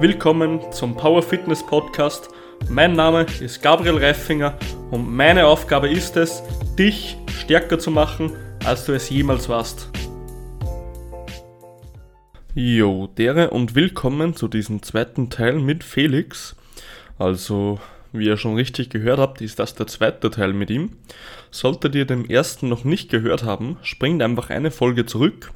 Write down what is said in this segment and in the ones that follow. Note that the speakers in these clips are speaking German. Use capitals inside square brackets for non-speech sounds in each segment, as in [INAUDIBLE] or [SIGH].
Willkommen zum Power Fitness Podcast. Mein Name ist Gabriel Reifinger und meine Aufgabe ist es, dich stärker zu machen, als du es jemals warst. Jo, dere und willkommen zu diesem zweiten Teil mit Felix. Also, wie ihr schon richtig gehört habt, ist das der zweite Teil mit ihm. Solltet ihr den ersten noch nicht gehört haben, springt einfach eine Folge zurück.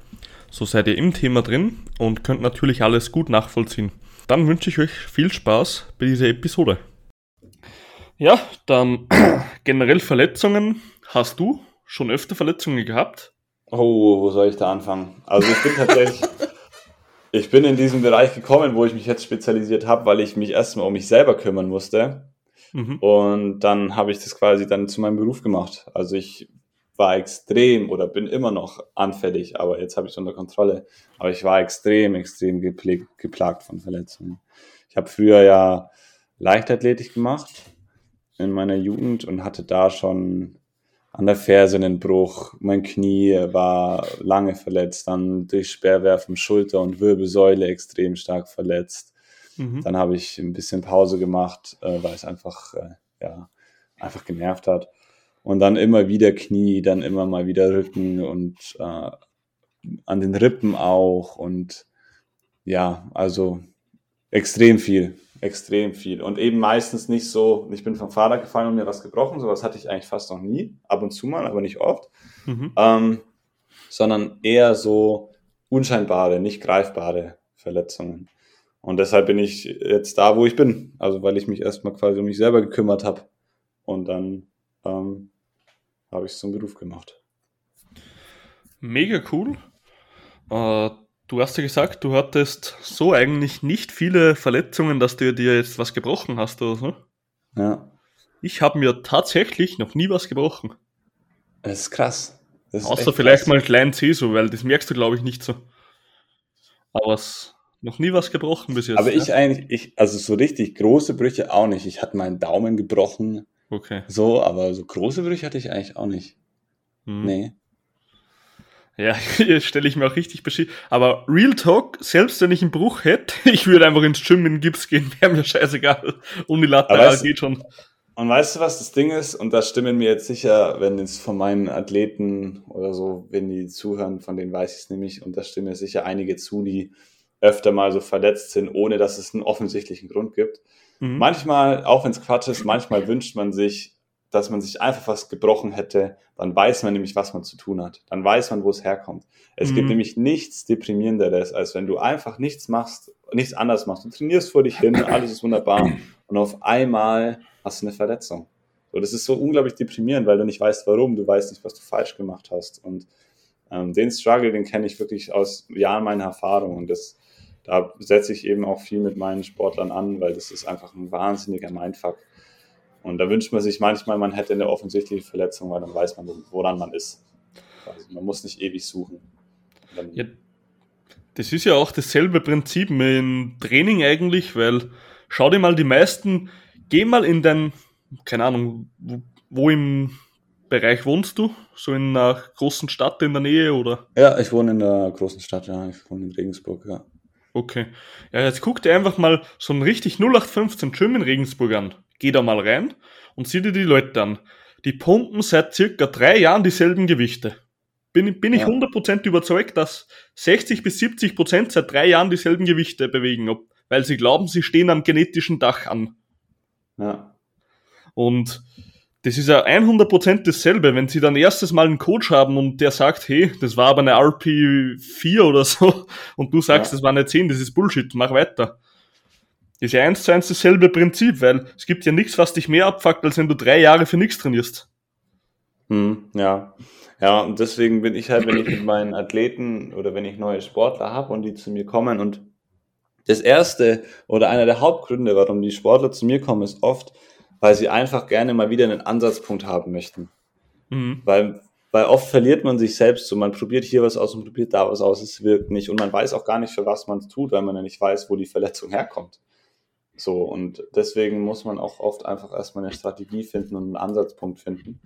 So seid ihr im Thema drin und könnt natürlich alles gut nachvollziehen. Dann wünsche ich euch viel Spaß bei dieser Episode. Ja, dann [CLEARS THROAT] generell Verletzungen. Hast du schon öfter Verletzungen gehabt? Oh, wo soll ich da anfangen? Also ich bin tatsächlich, [LAUGHS] ich bin in diesen Bereich gekommen, wo ich mich jetzt spezialisiert habe, weil ich mich erstmal um mich selber kümmern musste. Mhm. Und dann habe ich das quasi dann zu meinem Beruf gemacht. Also ich war extrem oder bin immer noch anfällig, aber jetzt habe ich es unter Kontrolle. Aber ich war extrem, extrem geplagt von Verletzungen. Ich habe früher ja Leichtathletik gemacht in meiner Jugend und hatte da schon an der Ferse einen Bruch. Mein Knie war lange verletzt, dann durch Sperrwerfen Schulter und Wirbelsäule extrem stark verletzt. Mhm. Dann habe ich ein bisschen Pause gemacht, äh, weil es einfach, äh, ja, einfach genervt hat. Und dann immer wieder Knie, dann immer mal wieder Rücken und äh, an den Rippen auch. Und ja, also extrem viel, extrem viel. Und eben meistens nicht so, ich bin vom Fahrrad gefallen und mir was gebrochen, sowas hatte ich eigentlich fast noch nie, ab und zu mal, aber nicht oft. Mhm. Ähm, sondern eher so unscheinbare, nicht greifbare Verletzungen. Und deshalb bin ich jetzt da, wo ich bin. Also weil ich mich erstmal quasi um mich selber gekümmert habe. Und dann ähm, habe ich es zum Beruf gemacht. Mega cool. Äh, du hast ja gesagt, du hattest so eigentlich nicht viele Verletzungen, dass du dir jetzt was gebrochen hast oder so. Ja. Ich habe mir tatsächlich noch nie was gebrochen. Das ist krass. Das ist Außer vielleicht krass. mal ein kleinen C so, weil das merkst du, glaube ich, nicht so. Aber es noch nie was gebrochen bis jetzt. Aber ich ja? eigentlich, ich, also so richtig große Brüche auch nicht. Ich hatte meinen Daumen gebrochen Okay. So, aber so große Brüche hatte ich eigentlich auch nicht. Hm. Nee. Ja, hier [LAUGHS] stelle ich mir auch richtig beschissen. Aber Real Talk, selbst wenn ich einen Bruch hätte, [LAUGHS] ich würde einfach ins Gym in den Gips gehen, [LAUGHS] wäre mir scheißegal. Unilateral geht schon. Und weißt du, was das Ding ist? Und da stimmen mir jetzt sicher, wenn es von meinen Athleten oder so, wenn die zuhören, von denen weiß ich es nämlich, und da stimmen mir sicher einige zu, die öfter mal so verletzt sind, ohne dass es einen offensichtlichen Grund gibt. Mhm. Manchmal, auch wenn es Quatsch ist, manchmal wünscht man sich, dass man sich einfach was gebrochen hätte, dann weiß man nämlich, was man zu tun hat. Dann weiß man, wo es herkommt. Es mhm. gibt nämlich nichts deprimierenderes, als wenn du einfach nichts machst, nichts anderes machst. Du trainierst vor dich hin, alles ist wunderbar und auf einmal hast du eine Verletzung. So, das ist so unglaublich deprimierend, weil du nicht weißt, warum, du weißt nicht, was du falsch gemacht hast. Und ähm, den Struggle, den kenne ich wirklich aus Jahren meiner Erfahrung und das da setze ich eben auch viel mit meinen Sportlern an, weil das ist einfach ein wahnsinniger Mindfuck. Und da wünscht man sich manchmal, man hätte eine offensichtliche Verletzung, weil dann weiß man, woran man ist. Also man muss nicht ewig suchen. Ja, das ist ja auch dasselbe Prinzip im Training eigentlich, weil schau dir mal die meisten, geh mal in dein, keine Ahnung, wo, wo im Bereich wohnst du? So in einer großen Stadt in der Nähe oder? Ja, ich wohne in der großen Stadt, ja. Ich wohne in Regensburg, ja. Okay. Ja, jetzt guck dir einfach mal so ein richtig 0815 Gym in Regensburg an. Geh da mal rein und sieh dir die Leute an. Die pumpen seit circa drei Jahren dieselben Gewichte. Bin, bin ich ja. 100% überzeugt, dass 60 bis 70% seit drei Jahren dieselben Gewichte bewegen, weil sie glauben, sie stehen am genetischen Dach an. Ja. Und das ist ja 100% dasselbe. Wenn sie dann erstes Mal einen Coach haben und der sagt, hey, das war aber eine RP4 oder so [LAUGHS] und du sagst, ja. das war eine 10, das ist Bullshit, mach weiter. Das ist ja eins zu eins dasselbe Prinzip, weil es gibt ja nichts, was dich mehr abfuckt, als wenn du drei Jahre für nichts trainierst. Hm, ja. Ja, und deswegen bin ich halt, wenn ich mit meinen Athleten oder wenn ich neue Sportler habe und die zu mir kommen und das erste oder einer der Hauptgründe, warum die Sportler zu mir kommen, ist oft, weil sie einfach gerne mal wieder einen Ansatzpunkt haben möchten. Mhm. Weil, weil oft verliert man sich selbst so, man probiert hier was aus und probiert da was aus, es wirkt nicht und man weiß auch gar nicht, für was man es tut, weil man ja nicht weiß, wo die Verletzung herkommt. So, und deswegen muss man auch oft einfach erstmal eine Strategie finden und einen Ansatzpunkt finden.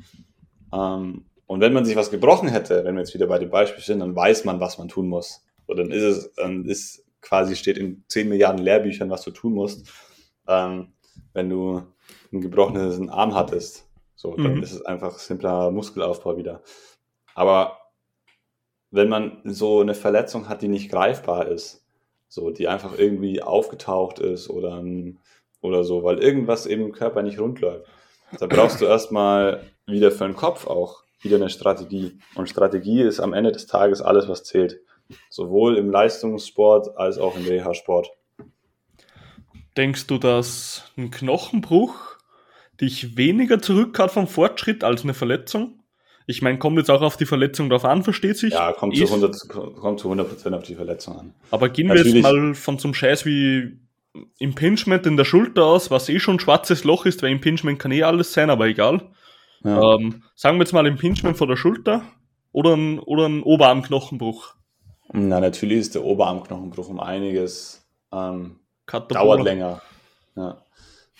Ähm, und wenn man sich was gebrochen hätte, wenn wir jetzt wieder bei dem Beispiel sind, dann weiß man, was man tun muss. So, dann ist es, dann ist quasi steht in 10 Milliarden Lehrbüchern, was du tun musst, ähm, wenn du einen gebrochenen Arm hattest. So, dann mhm. ist es einfach simpler Muskelaufbau wieder. Aber wenn man so eine Verletzung hat, die nicht greifbar ist, so, die einfach irgendwie aufgetaucht ist oder, oder so, weil irgendwas eben im Körper nicht rund läuft, da brauchst du erstmal wieder für den Kopf auch wieder eine Strategie. Und Strategie ist am Ende des Tages alles, was zählt. Sowohl im Leistungssport als auch im Reha-Sport. Denkst du, dass ein Knochenbruch dich weniger zurückhat vom Fortschritt als eine Verletzung? Ich meine, kommt jetzt auch auf die Verletzung drauf an, versteht sich? Ja, kommt, ist, zu 100, kommt zu 100% auf die Verletzung an. Aber gehen Natürlich. wir jetzt mal von so einem Scheiß wie Impingement in der Schulter aus, was eh schon ein schwarzes Loch ist, weil Impingement kann eh alles sein, aber egal. Ja. Ähm, sagen wir jetzt mal Impingement von der Schulter oder ein, oder ein Oberarmknochenbruch. Na, natürlich ist der Oberarmknochenbruch um einiges ähm, dauert länger. Ja.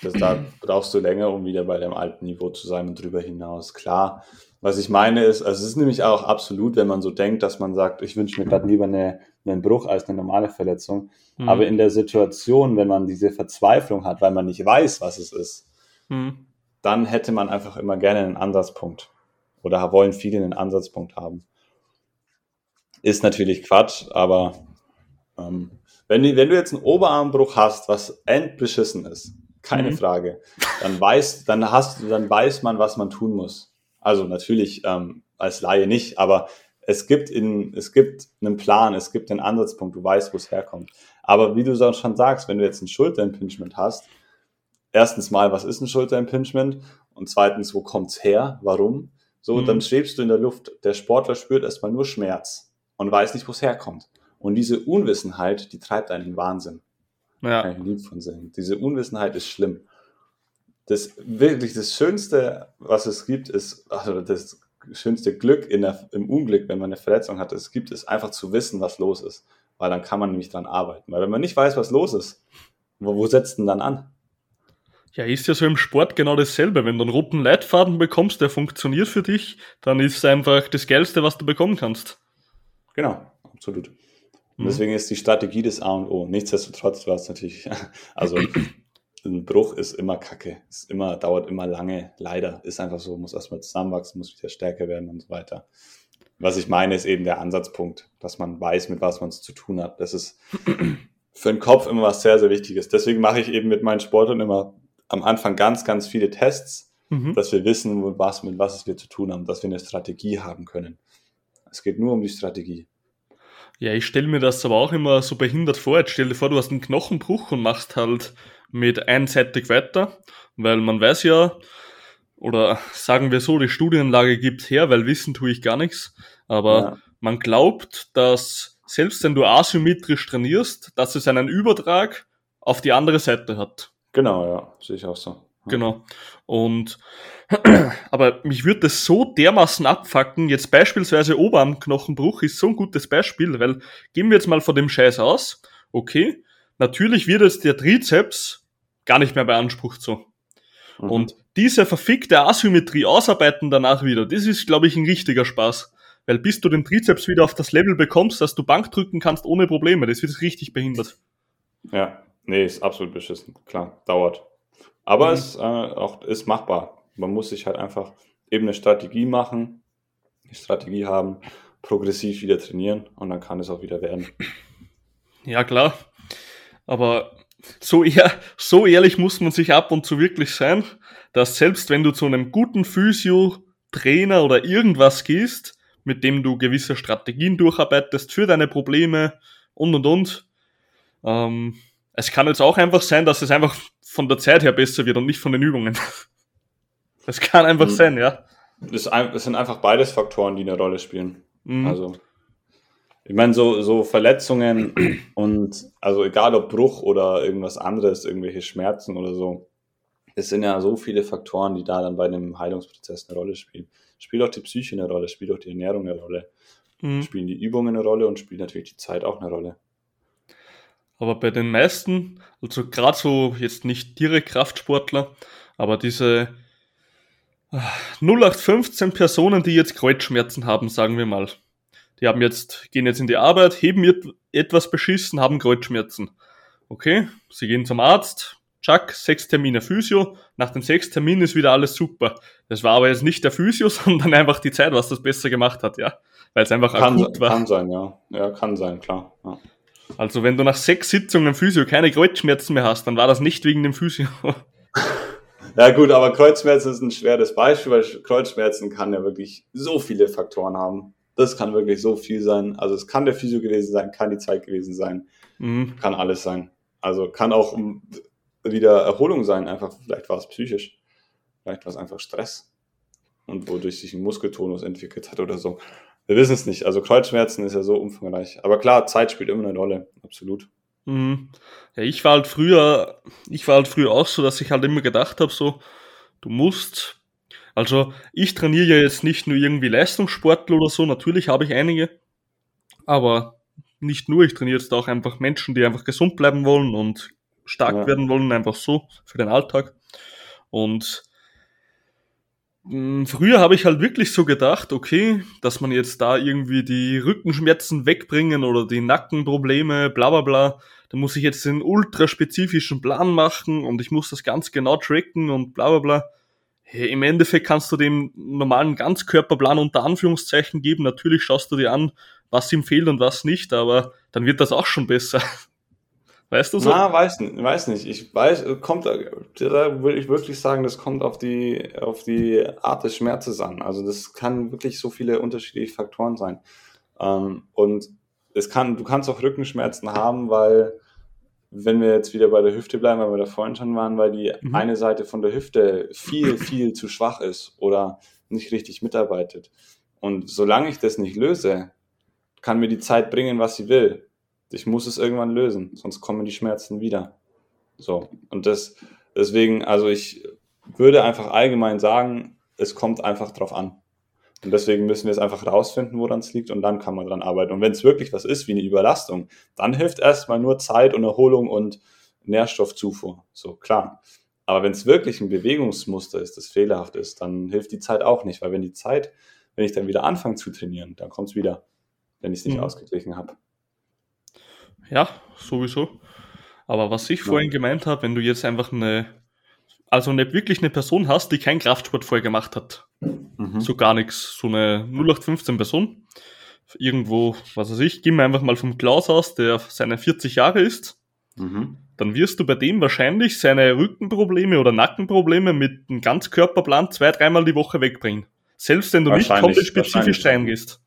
Das, da [CLEARS THROAT] brauchst du länger, um wieder bei deinem alten Niveau zu sein und drüber hinaus. Klar, was ich meine ist, also es ist nämlich auch absolut, wenn man so denkt, dass man sagt, ich wünsche mir gerade lieber eine, einen Bruch als eine normale Verletzung. Mhm. Aber in der Situation, wenn man diese Verzweiflung hat, weil man nicht weiß, was es ist, mhm. dann hätte man einfach immer gerne einen Ansatzpunkt. Oder wollen viele einen Ansatzpunkt haben. Ist natürlich Quatsch, aber ähm, wenn, wenn du jetzt einen Oberarmbruch hast, was endbeschissen ist, keine mhm. Frage, dann weiß, dann hast, dann weiß man, was man tun muss. Also natürlich ähm, als Laie nicht, aber es gibt, in, es gibt einen Plan, es gibt einen Ansatzpunkt, du weißt, wo es herkommt. Aber wie du schon sagst, wenn du jetzt ein Schulterimpingement hast, erstens mal, was ist ein Schulterimpingement? Und zweitens, wo kommt's her? Warum? So, mhm. dann schwebst du in der Luft. Der Sportler spürt erstmal nur Schmerz und weiß nicht, wo es herkommt. Und diese Unwissenheit, die treibt einen in Wahnsinn. Ja. Kann ich Lied von singen. Diese Unwissenheit ist schlimm das wirklich das Schönste, was es gibt, ist, also das schönste Glück in der, im Unglück, wenn man eine Verletzung hat, es gibt, ist einfach zu wissen, was los ist. Weil dann kann man nämlich dran arbeiten. Weil wenn man nicht weiß, was los ist, wo, wo setzt denn dann an? Ja, ist ja so im Sport genau dasselbe. Wenn du einen roten Leitfaden bekommst, der funktioniert für dich, dann ist es einfach das Geilste, was du bekommen kannst. Genau, absolut. Und mhm. deswegen ist die Strategie des A und O. Nichtsdestotrotz, du hast natürlich, [LAUGHS] also ein Bruch ist immer kacke. Ist immer, dauert immer lange. Leider. Ist einfach so, muss erstmal zusammenwachsen, muss wieder stärker werden und so weiter. Was ich meine, ist eben der Ansatzpunkt, dass man weiß, mit was man es zu tun hat. Das ist [CLEARS THROAT] für den Kopf immer was sehr, sehr Wichtiges. Deswegen mache ich eben mit meinen Sportlern immer am Anfang ganz, ganz viele Tests, mhm. dass wir wissen, was, mit was wir zu tun haben, dass wir eine Strategie haben können. Es geht nur um die Strategie. Ja, ich stelle mir das aber auch immer so behindert vor. Jetzt stell dir vor, du hast einen Knochenbruch und machst halt mit einseitig weiter, weil man weiß ja, oder sagen wir so, die Studienlage gibt her, weil wissen tue ich gar nichts, aber ja. man glaubt, dass selbst wenn du asymmetrisch trainierst, dass es einen Übertrag auf die andere Seite hat. Genau, ja, sehe ich auch so. Genau. Und [CLEARS THROAT] aber mich würde das so dermaßen abfacken. Jetzt beispielsweise Oberarmknochenbruch ist so ein gutes Beispiel, weil gehen wir jetzt mal von dem Scheiß aus. Okay, natürlich wird jetzt der Trizeps gar nicht mehr beansprucht so. Mhm. Und diese verfickte Asymmetrie ausarbeiten danach wieder, das ist, glaube ich, ein richtiger Spaß. Weil bis du den Trizeps wieder auf das Level bekommst, dass du Bank drücken kannst ohne Probleme, das wird richtig behindert. Ja, nee, ist absolut beschissen. Klar, dauert. Aber mhm. es äh, auch ist machbar. Man muss sich halt einfach eben eine Strategie machen, eine Strategie haben, progressiv wieder trainieren und dann kann es auch wieder werden. Ja, klar. Aber so, eher, so ehrlich muss man sich ab und zu wirklich sein, dass selbst wenn du zu einem guten Physio, Trainer oder irgendwas gehst, mit dem du gewisse Strategien durcharbeitest für deine Probleme und und und, ähm, es kann jetzt auch einfach sein, dass es einfach von der Zeit her besser wird und nicht von den Übungen. [LAUGHS] Das kann einfach mhm. sein, ja. Es sind einfach beides Faktoren, die eine Rolle spielen. Mhm. Also ich meine, so, so Verletzungen [CLEARS THROAT] und also egal ob Bruch oder irgendwas anderes, irgendwelche Schmerzen oder so, es sind ja so viele Faktoren, die da dann bei einem Heilungsprozess eine Rolle spielen. Spielt auch die Psyche eine Rolle, spielt auch die Ernährung eine Rolle, mhm. spielen die Übungen eine Rolle und spielt natürlich die Zeit auch eine Rolle. Aber bei den meisten, also gerade so jetzt nicht direkt Kraftsportler, aber diese 0815 Personen, die jetzt Kreuzschmerzen haben, sagen wir mal, die haben jetzt, gehen jetzt in die Arbeit, heben etwas beschissen, haben Kreuzschmerzen. Okay, sie gehen zum Arzt, Chuck, sechs Termine Physio, nach dem sechs Termin ist wieder alles super. Das war aber jetzt nicht der Physio, [LAUGHS] sondern einfach die Zeit, was das besser gemacht hat, ja. Weil es einfach kann, akut war. Kann sein, ja. Ja, kann sein, klar. Ja. Also wenn du nach sechs Sitzungen Physio keine Kreuzschmerzen mehr hast, dann war das nicht wegen dem Physio. [LAUGHS] Ja gut, aber Kreuzschmerzen ist ein schweres Beispiel, weil Kreuzschmerzen kann ja wirklich so viele Faktoren haben. Das kann wirklich so viel sein. Also es kann der Physio gewesen sein, kann die Zeit gewesen sein, mhm. kann alles sein. Also kann auch wieder Erholung sein, einfach vielleicht war es psychisch, vielleicht war es einfach Stress und wodurch sich ein Muskeltonus entwickelt hat oder so. Wir wissen es nicht. Also Kreuzschmerzen ist ja so umfangreich. Aber klar, Zeit spielt immer eine Rolle, absolut. Mhm. Ja, ich war halt früher, ich war halt früher auch so, dass ich halt immer gedacht habe, so, du musst, also ich trainiere ja jetzt nicht nur irgendwie Leistungssportler oder so, natürlich habe ich einige, aber nicht nur, ich trainiere jetzt auch einfach Menschen, die einfach gesund bleiben wollen und stark ja. werden wollen, einfach so für den Alltag. Und Früher habe ich halt wirklich so gedacht, okay, dass man jetzt da irgendwie die Rückenschmerzen wegbringen oder die Nackenprobleme, bla bla bla. Da muss ich jetzt einen ultraspezifischen Plan machen und ich muss das ganz genau tracken und bla bla bla. Hey, Im Endeffekt kannst du dem normalen Ganzkörperplan unter Anführungszeichen geben. Natürlich schaust du dir an, was ihm fehlt und was nicht, aber dann wird das auch schon besser. [LAUGHS] Weißt du so? Na, weiß, weiß nicht. Ich weiß, kommt, da würde ich wirklich sagen, das kommt auf die, auf die Art des Schmerzes an. Also das kann wirklich so viele unterschiedliche Faktoren sein. Ähm, und es kann, du kannst auch Rückenschmerzen haben, weil, wenn wir jetzt wieder bei der Hüfte bleiben, weil wir da vorhin schon waren, weil die mhm. eine Seite von der Hüfte viel, viel zu schwach ist oder nicht richtig mitarbeitet. Und solange ich das nicht löse, kann mir die Zeit bringen, was sie will ich muss es irgendwann lösen, sonst kommen die Schmerzen wieder. So. Und das, deswegen, also ich würde einfach allgemein sagen, es kommt einfach drauf an. Und deswegen müssen wir es einfach rausfinden, woran es liegt, und dann kann man dran arbeiten. Und wenn es wirklich was ist wie eine Überlastung, dann hilft erstmal nur Zeit und Erholung und Nährstoffzufuhr. So, klar. Aber wenn es wirklich ein Bewegungsmuster ist, das fehlerhaft ist, dann hilft die Zeit auch nicht, weil wenn die Zeit, wenn ich dann wieder anfange zu trainieren, dann kommt es wieder, wenn ich es nicht mhm. ausgeglichen habe. Ja, sowieso. Aber was ich ja. vorhin gemeint habe, wenn du jetzt einfach eine, also nicht wirklich eine Person hast, die keinen Kraftsport vorher gemacht hat, mhm. so gar nichts, so eine 0815 Person, irgendwo, was weiß ich, gehen wir einfach mal vom Klaus aus, der seine 40 Jahre ist, mhm. dann wirst du bei dem wahrscheinlich seine Rückenprobleme oder Nackenprobleme mit einem Ganzkörperplan zwei, dreimal die Woche wegbringen. Selbst wenn du nicht komplett spezifisch reingehst.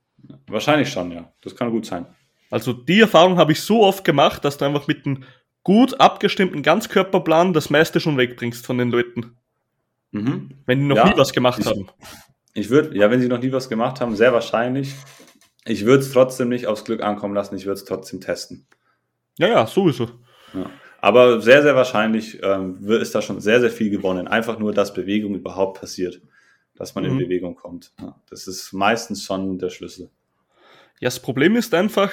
Wahrscheinlich schon, ja. Das kann gut sein. Also die Erfahrung habe ich so oft gemacht, dass du einfach mit einem gut abgestimmten Ganzkörperplan das meiste schon wegbringst von den Leuten. Mhm. Wenn die noch ja, nie was gemacht ich, haben. Ich würde, ja, wenn sie noch nie was gemacht haben, sehr wahrscheinlich. Ich würde es trotzdem nicht aufs Glück ankommen lassen, ich würde es trotzdem testen. Ja, ja, sowieso. Ja. Aber sehr, sehr wahrscheinlich ähm, ist da schon sehr, sehr viel gewonnen. Einfach nur, dass Bewegung überhaupt passiert. Dass man mhm. in Bewegung kommt. Ja, das ist meistens schon der Schlüssel. Ja, das Problem ist einfach,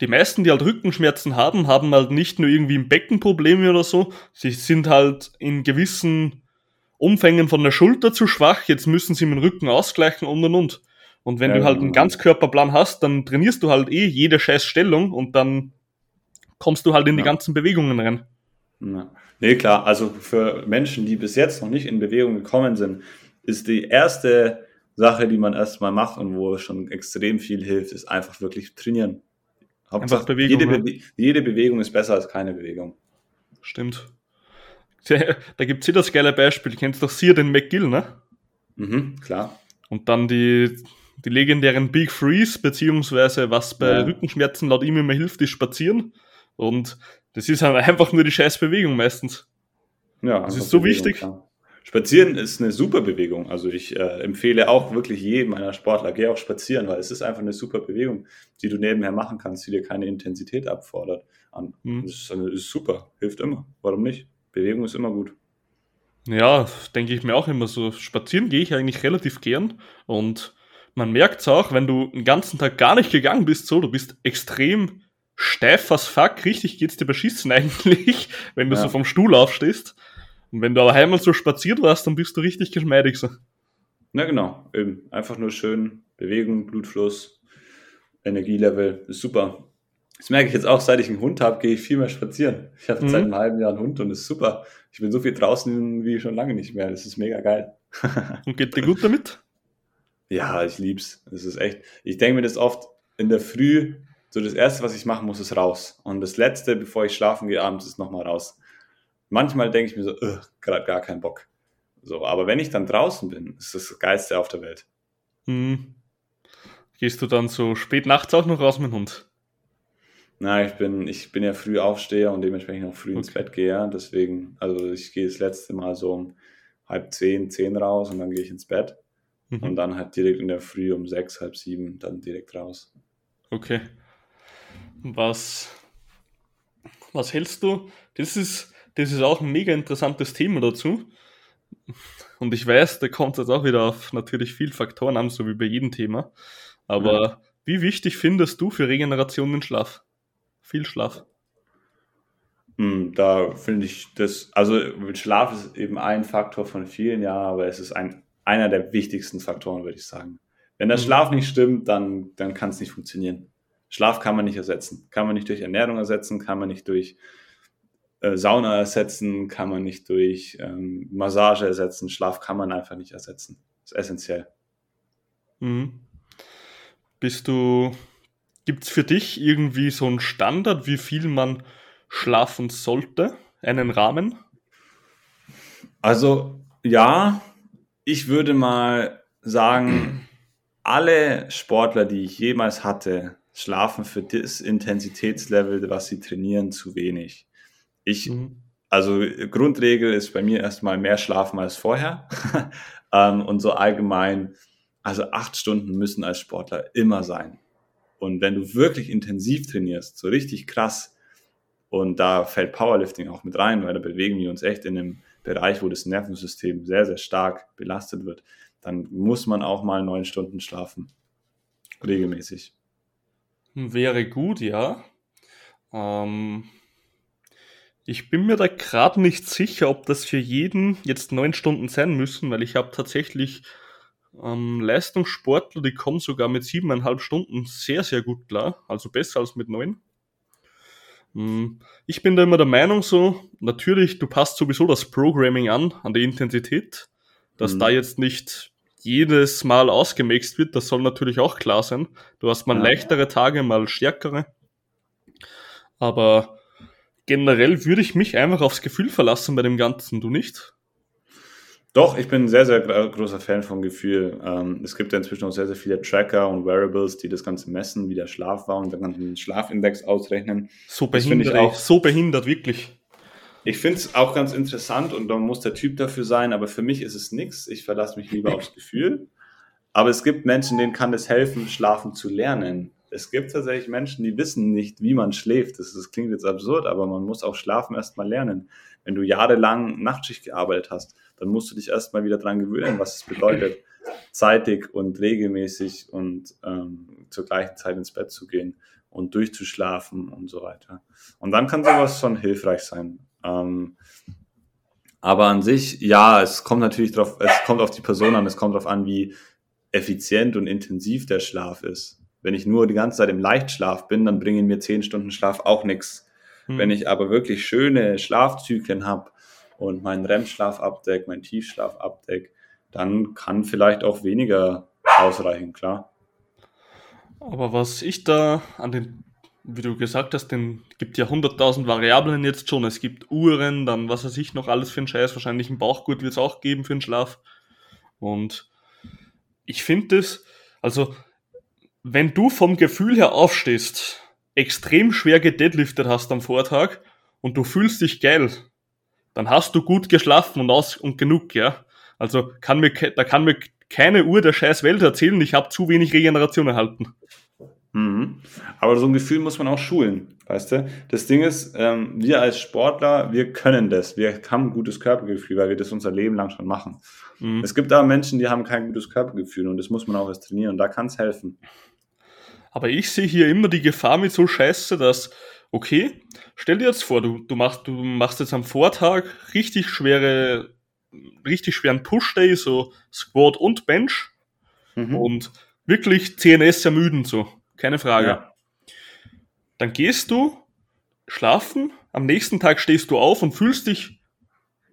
die meisten, die halt Rückenschmerzen haben, haben halt nicht nur irgendwie im Becken Probleme oder so, sie sind halt in gewissen Umfängen von der Schulter zu schwach, jetzt müssen sie mit dem Rücken ausgleichen und und und. Und wenn ja, du halt einen Ganzkörperplan hast, dann trainierst du halt eh jede scheiß Stellung und dann kommst du halt in ja. die ganzen Bewegungen rein. Ja. Nee, klar, also für Menschen, die bis jetzt noch nicht in Bewegung gekommen sind, ist die erste Sache, die man erstmal macht und wo schon extrem viel hilft, ist einfach wirklich trainieren. Hauptsache, Bewegung, jede, Be jede, Bewegung ist besser als keine Bewegung. Stimmt. [LAUGHS] Da gibt es hier das geile Beispiel. Du kennst doch Sear den McGill, ne? Mhm, klar. Und dann die, die legendären Big Freeze, beziehungsweise was bei ja. Rückenschmerzen laut ihm immer hilft, ist Spazieren. Und das ist halt einfach nur die scheiß Bewegung meistens. Ja, das ist so Bewegung, wichtig. Klar. Spazieren ist eine super Bewegung. Also ich äh, empfehle auch wirklich jedem meiner Sportler, geh auch spazieren, weil es ist einfach eine super Bewegung, die du nebenher machen kannst, die dir keine Intensität abfordert. Mhm. Das ist, das ist super, hilft immer. Warum nicht? Bewegung ist immer gut. Ja, denke ich mir auch immer so. Spazieren gehe ich eigentlich relativ gern und man merkt es auch, wenn du den ganzen Tag gar nicht gegangen bist, so, du bist extrem steif as fuck, richtig geht's dir beschissen [LAUGHS] eigentlich, wenn du ja. so vom Stuhl aufstehst. Und wenn du aber einmal so spaziert warst, dann bist du richtig geschmeidig so. Na genau, eben. Einfach nur schön Bewegung, Blutfluss Energielevel ist super. Das merke ich jetzt auch, seit ich einen Hund habe, gehe ich viel mehr spazieren. Ich habe mhm. seit einem halben Jahr einen Hund und ist super. Ich bin so viel draußen wie schon lange nicht mehr. Das ist mega geil. [LAUGHS] und geht dir gut damit? Ja, ich lieb's. Das ist echt. Ich denke mir das oft in der Früh, so das erste, was ich machen muss, ist raus. Und das letzte, bevor ich schlafen gehe abends, ist nochmal raus. Manchmal denke ich mir so, gerade gar keinen Bock. So, aber wenn ich dann draußen bin, ist das, das Geilste auf der Welt. Hm. Gehst du dann so spät nachts auch noch raus mit dem Hund? Nein, ich bin, ich bin ja früh Aufsteher und dementsprechend auch früh okay. ins Bett gehe. Deswegen, also ich gehe das letzte Mal so um halb zehn, zehn raus und dann gehe ich ins Bett. Mhm. Und dann halt direkt in der Früh um sechs, halb sieben dann direkt raus. Okay. Was, was hältst du? Das ist, das ist auch ein mega interessantes Thema dazu. Und ich weiß, da kommt es auch wieder auf natürlich viele Faktoren an, so wie bei jedem Thema. Aber ja. wie wichtig findest du für Regeneration den Schlaf? Viel Schlaf. Hm, da finde ich das, also Schlaf ist eben ein Faktor von vielen, ja, aber es ist ein, einer der wichtigsten Faktoren, würde ich sagen. Wenn der mhm. Schlaf nicht stimmt, dann, dann kann es nicht funktionieren. Schlaf kann man nicht ersetzen. Kann man nicht durch Ernährung ersetzen, kann man nicht durch äh, Sauna ersetzen, kann man nicht durch ähm, Massage ersetzen. Schlaf kann man einfach nicht ersetzen. Das ist essentiell. Mhm. Bist du, gibt es für dich irgendwie so einen Standard, wie viel man schlafen sollte? Einen Rahmen? Also ja, ich würde mal sagen, alle Sportler, die ich jemals hatte, schlafen für das Intensitätslevel, was sie trainieren, zu wenig. Ich, mhm. also Grundregel ist bei mir erstmal mehr schlafen als vorher. [LAUGHS] ähm, und so allgemein, also acht Stunden müssen als Sportler immer sein. Und wenn du wirklich intensiv trainierst, so richtig krass, und da fällt Powerlifting auch mit rein, weil da bewegen wir uns echt in einem Bereich, wo das Nervensystem sehr, sehr stark belastet wird, dann muss man auch mal neun Stunden schlafen. Regelmäßig. Wäre gut, ja. Ähm, ich bin mir da gerade nicht sicher, ob das für jeden jetzt neun Stunden sein müssen, weil ich habe tatsächlich ähm, Leistungssportler, die kommen sogar mit siebeneinhalb Stunden sehr, sehr gut klar. Also besser als mit neun. Hm, ich bin da immer der Meinung so, natürlich, du passt sowieso das Programming an, an die Intensität, dass mhm. da jetzt nicht jedes Mal ausgemixt wird, das soll natürlich auch klar sein. Du hast mal ja. leichtere Tage, mal stärkere. Aber generell würde ich mich einfach aufs Gefühl verlassen bei dem Ganzen, du nicht? Doch, ich bin ein sehr, sehr großer Fan vom Gefühl. Ähm, es gibt ja inzwischen auch sehr, sehr viele Tracker und Wearables, die das Ganze messen, wie der Schlaf war und dann den Schlafindex ausrechnen. So behindert, auch, so behindert, wirklich. Ich finde es auch ganz interessant und da muss der Typ dafür sein, aber für mich ist es nichts. Ich verlasse mich lieber aufs Gefühl. Aber es gibt Menschen, denen kann es helfen, schlafen zu lernen es gibt tatsächlich Menschen, die wissen nicht, wie man schläft. Das, das klingt jetzt absurd, aber man muss auch Schlafen erstmal lernen. Wenn du jahrelang Nachtschicht gearbeitet hast, dann musst du dich erstmal wieder dran gewöhnen, was es bedeutet, zeitig und regelmäßig und ähm, zur gleichen Zeit ins Bett zu gehen und durchzuschlafen und so weiter. Und dann kann sowas schon hilfreich sein. Ähm, aber an sich, ja, es kommt natürlich drauf, es kommt auf die Person an, es kommt darauf an, wie effizient und intensiv der Schlaf ist. Wenn ich nur die ganze Zeit im Leichtschlaf bin, dann bringen mir zehn Stunden Schlaf auch nichts. Hm. Wenn ich aber wirklich schöne Schlafzyklen habe und meinen REM-Schlaf abdeck, meinen Tiefschlaf abdeck, dann kann vielleicht auch weniger ausreichen, klar. Aber was ich da an den, wie du gesagt hast, den gibt ja 100.000 Variablen jetzt schon. Es gibt Uhren, dann was weiß ich noch alles für einen Scheiß. Wahrscheinlich ein Bauchgurt wird es auch geben für den Schlaf. Und ich finde das, also wenn du vom Gefühl her aufstehst, extrem schwer gedeadliftet hast am Vortag und du fühlst dich geil, dann hast du gut geschlafen und aus und genug, ja. Also kann mir, da kann mir keine Uhr der scheiß Welt erzählen, ich habe zu wenig Regeneration erhalten. Mhm. Aber so ein Gefühl muss man auch schulen, weißt du? Das Ding ist, ähm, wir als Sportler, wir können das. Wir haben ein gutes Körpergefühl, weil wir das unser Leben lang schon machen. Mhm. Es gibt aber Menschen, die haben kein gutes Körpergefühl und das muss man auch erst trainieren und da kann es helfen. Aber ich sehe hier immer die Gefahr mit so Scheiße, dass, okay, stell dir jetzt vor, du, du, machst, du machst jetzt am Vortag richtig schwere, richtig schweren Push-Day, so Squat und Bench mhm. und wirklich CNS ermüden so. keine Frage. Ja. Dann gehst du schlafen, am nächsten Tag stehst du auf und fühlst dich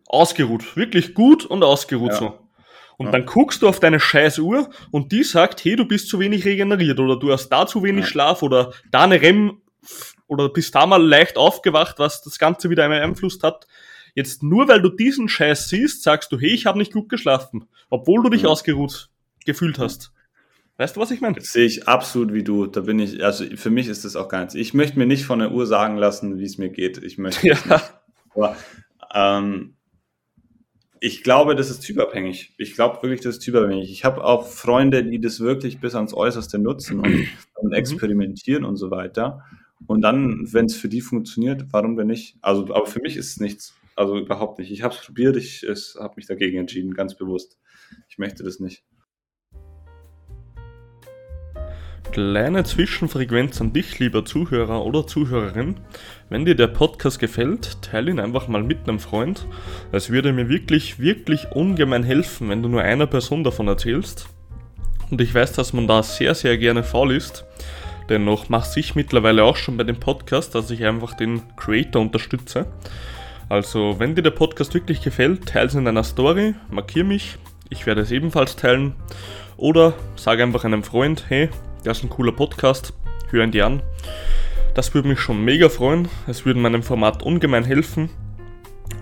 ausgeruht, wirklich gut und ausgeruht ja. so. Und ja. dann guckst du auf deine scheiß Uhr und die sagt, hey, du bist zu wenig regeneriert oder du hast da zu wenig ja. Schlaf oder da eine REM oder bist da mal leicht aufgewacht, was das Ganze wieder beeinflusst hat. Jetzt nur weil du diesen Scheiß siehst, sagst du, hey, ich habe nicht gut geschlafen, obwohl du dich ja. ausgeruht gefühlt hast. Weißt du, was ich meine? Das sehe ich absolut wie du. Da bin ich, also für mich ist das auch gar nichts. Ich möchte mir nicht von der Uhr sagen lassen, wie es mir geht. Ich möchte. [LAUGHS] Ja. Aber, ähm, ich glaube, das ist typabhängig. Ich glaube wirklich, das ist typabhängig. Ich habe auch Freunde, die das wirklich bis ans Äußerste nutzen und, [CLEARS THROAT] und mhm. experimentieren und so weiter. Und dann, wenn es für die funktioniert, warum denn nicht? Also, aber für mich ist es nichts. Also überhaupt nicht. Ich habe es probiert, ich habe mich dagegen entschieden, ganz bewusst. Ich möchte das nicht. Kleine Zwischenfrequenz an dich, lieber Zuhörer oder Zuhörerin. Wenn dir der Podcast gefällt, teile ihn einfach mal mit einem Freund. Es würde mir wirklich, wirklich ungemein helfen, wenn du nur einer Person davon erzählst. Und ich weiß, dass man da sehr, sehr gerne faul ist. Dennoch mache ich mittlerweile auch schon bei dem Podcast, dass ich einfach den Creator unterstütze. Also, wenn dir der Podcast wirklich gefällt, teile es in deiner Story, markiere mich, ich werde es ebenfalls teilen. Oder sage einfach einem Freund, hey, das ist ein cooler Podcast, hören die an. Das würde mich schon mega freuen. Es würde meinem Format ungemein helfen.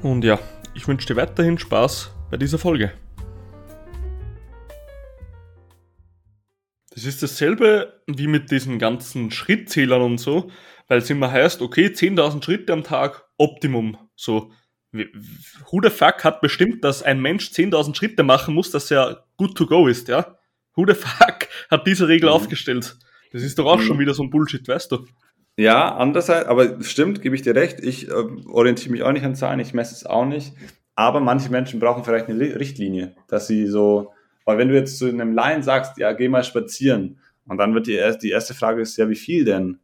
Und ja, ich wünsche dir weiterhin Spaß bei dieser Folge. Das ist dasselbe wie mit diesen ganzen Schrittzählern und so, weil es immer heißt, okay, 10.000 Schritte am Tag, Optimum. So, who the fuck hat bestimmt, dass ein Mensch 10.000 Schritte machen muss, dass er good to go ist, ja? Who the fuck hat diese Regel mhm. aufgestellt? Das ist doch auch mhm. schon wieder so ein Bullshit, weißt du? Ja, andererseits, aber stimmt, gebe ich dir recht. Ich äh, orientiere mich auch nicht an Zahlen, ich messe es auch nicht. Aber manche Menschen brauchen vielleicht eine Richtlinie, dass sie so, weil wenn du jetzt zu einem Laien sagst, ja, geh mal spazieren, und dann wird die, die erste Frage ist, ja, wie viel denn?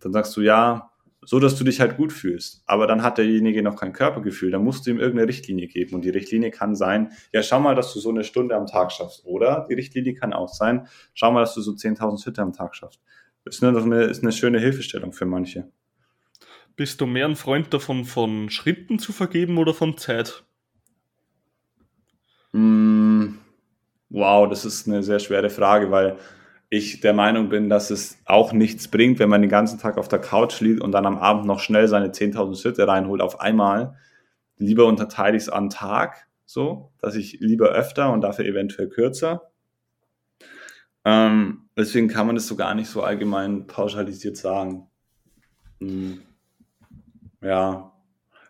Dann sagst du, ja, so dass du dich halt gut fühlst. Aber dann hat derjenige noch kein Körpergefühl. Dann musst du ihm irgendeine Richtlinie geben. Und die Richtlinie kann sein, ja, schau mal, dass du so eine Stunde am Tag schaffst. Oder die Richtlinie kann auch sein, schau mal, dass du so 10.000 Schritte am Tag schaffst. Das ist eine, ist eine schöne Hilfestellung für manche. Bist du mehr ein Freund davon, von Schritten zu vergeben oder von Zeit? Mm, wow, das ist eine sehr schwere Frage, weil ich der Meinung bin, dass es auch nichts bringt, wenn man den ganzen Tag auf der Couch liegt und dann am Abend noch schnell seine 10.000 Schritte reinholt auf einmal. Lieber unterteile ich es am Tag so, dass ich lieber öfter und dafür eventuell kürzer. Ähm, deswegen kann man das so gar nicht so allgemein pauschalisiert sagen. Hm. Ja,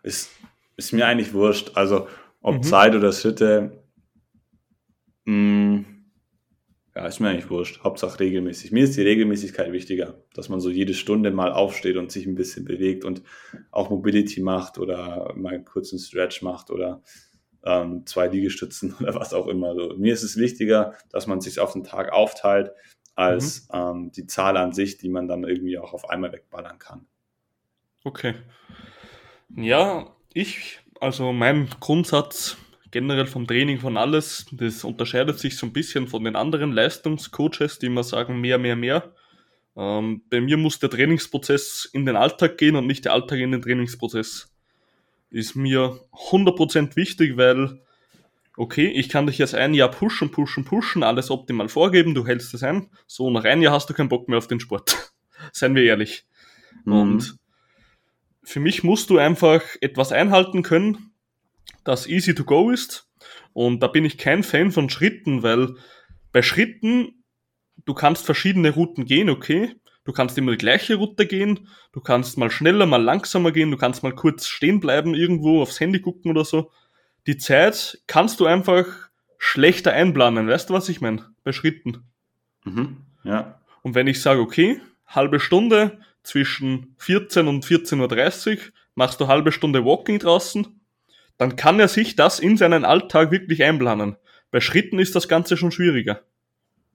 ist, ist mir eigentlich wurscht. Also ob mhm. Zeit oder Schritte, hm, ja, ist mir eigentlich wurscht. Hauptsache regelmäßig. Mir ist die Regelmäßigkeit wichtiger, dass man so jede Stunde mal aufsteht und sich ein bisschen bewegt und auch Mobility macht oder mal einen kurzen Stretch macht oder ähm, zwei Liegestützen [LAUGHS] oder was auch immer. So, mir ist es wichtiger, dass man sich auf den Tag aufteilt, als mhm. ähm, die Zahl an sich, die man dann irgendwie auch auf einmal wegballern kann. Okay. Ja, ich, also mein Grundsatz generell vom Training, von alles. Das unterscheidet sich so ein bisschen von den anderen Leistungscoaches, die immer sagen, mehr, mehr, mehr. Ähm, bei mir muss der Trainingsprozess in den Alltag gehen und nicht der Alltag in den Trainingsprozess. Ist mir 100% wichtig, weil, okay, ich kann dich jetzt ein Jahr pushen, pushen, pushen, alles optimal vorgeben, du hältst es ein. So, nach einem Jahr hast du keinen Bock mehr auf den Sport. [LAUGHS] Seien wir ehrlich. Mhm. Und für mich musst du einfach etwas einhalten können, das easy to go ist. Und da bin ich kein Fan von Schritten, weil bei Schritten, du kannst verschiedene Routen gehen, okay. Du kannst immer die gleiche Route gehen, du kannst mal schneller, mal langsamer gehen, du kannst mal kurz stehen bleiben irgendwo, aufs Handy gucken oder so. Die Zeit kannst du einfach schlechter einplanen, weißt du, was ich meine? Bei Schritten. Mhm, ja. Und wenn ich sage, okay, halbe Stunde zwischen 14 und 14.30 Uhr, machst du halbe Stunde Walking draußen, dann kann er sich das in seinen Alltag wirklich einplanen. Bei Schritten ist das Ganze schon schwieriger.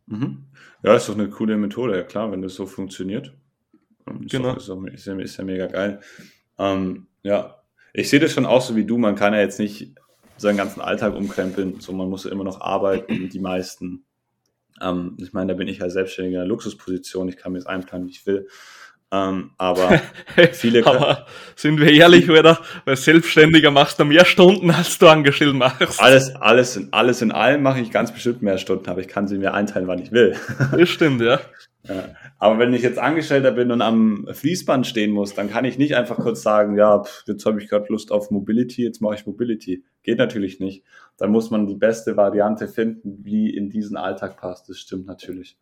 Mhm. Ja, ist doch eine coole Methode, ja klar, wenn das so funktioniert. Ist genau. Doch, ist, doch, ist, ja, ist, ja, mega geil. Ähm, ja, ich sehe das schon auch so wie du. Man kann ja jetzt nicht seinen ganzen Alltag umkrempeln, so man muss ja immer noch arbeiten, die meisten. Ähm, ich meine, da bin ich ja selbstständig in einer Luxusposition, ich kann mir das einplanen, wie ich will. Ähm, aber [LAUGHS] viele aber sind wir ehrlich, oder? Weil Selbstständiger machst du mehr Stunden, als du angestellt machst. Alles, alles, in, alles in allem mache ich ganz bestimmt mehr Stunden, aber ich kann sie mir einteilen, wann ich will. [LAUGHS] Das stimmt, ja. ja. Aber wenn ich jetzt Angestellter bin und am Fließband stehen muss, dann kann ich nicht einfach kurz sagen, ja, pff, jetzt habe ich gerade Lust auf Mobility, jetzt mache ich Mobility. Geht natürlich nicht. Dann muss man die beste Variante finden, wie in diesen Alltag passt. Das stimmt natürlich.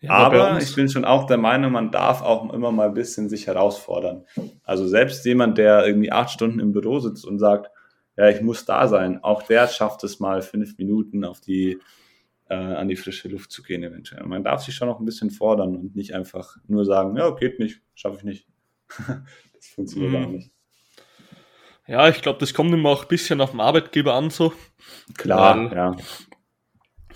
Ja, aber ich bin schon auch der Meinung, man darf auch immer mal ein bisschen sich herausfordern. Also selbst jemand, der irgendwie acht Stunden im Büro sitzt und sagt, ja, ich muss da sein, auch der schafft es mal fünf Minuten auf die, äh, an die frische Luft zu gehen eventuell. Man darf sich schon noch ein bisschen fordern und nicht einfach nur sagen, ja, geht nicht, schaffe ich nicht. [LAUGHS] das funktioniert mhm. auch nicht. Ja, ich glaube, das kommt immer auch ein bisschen auf den Arbeitgeber an, so. Klar, ja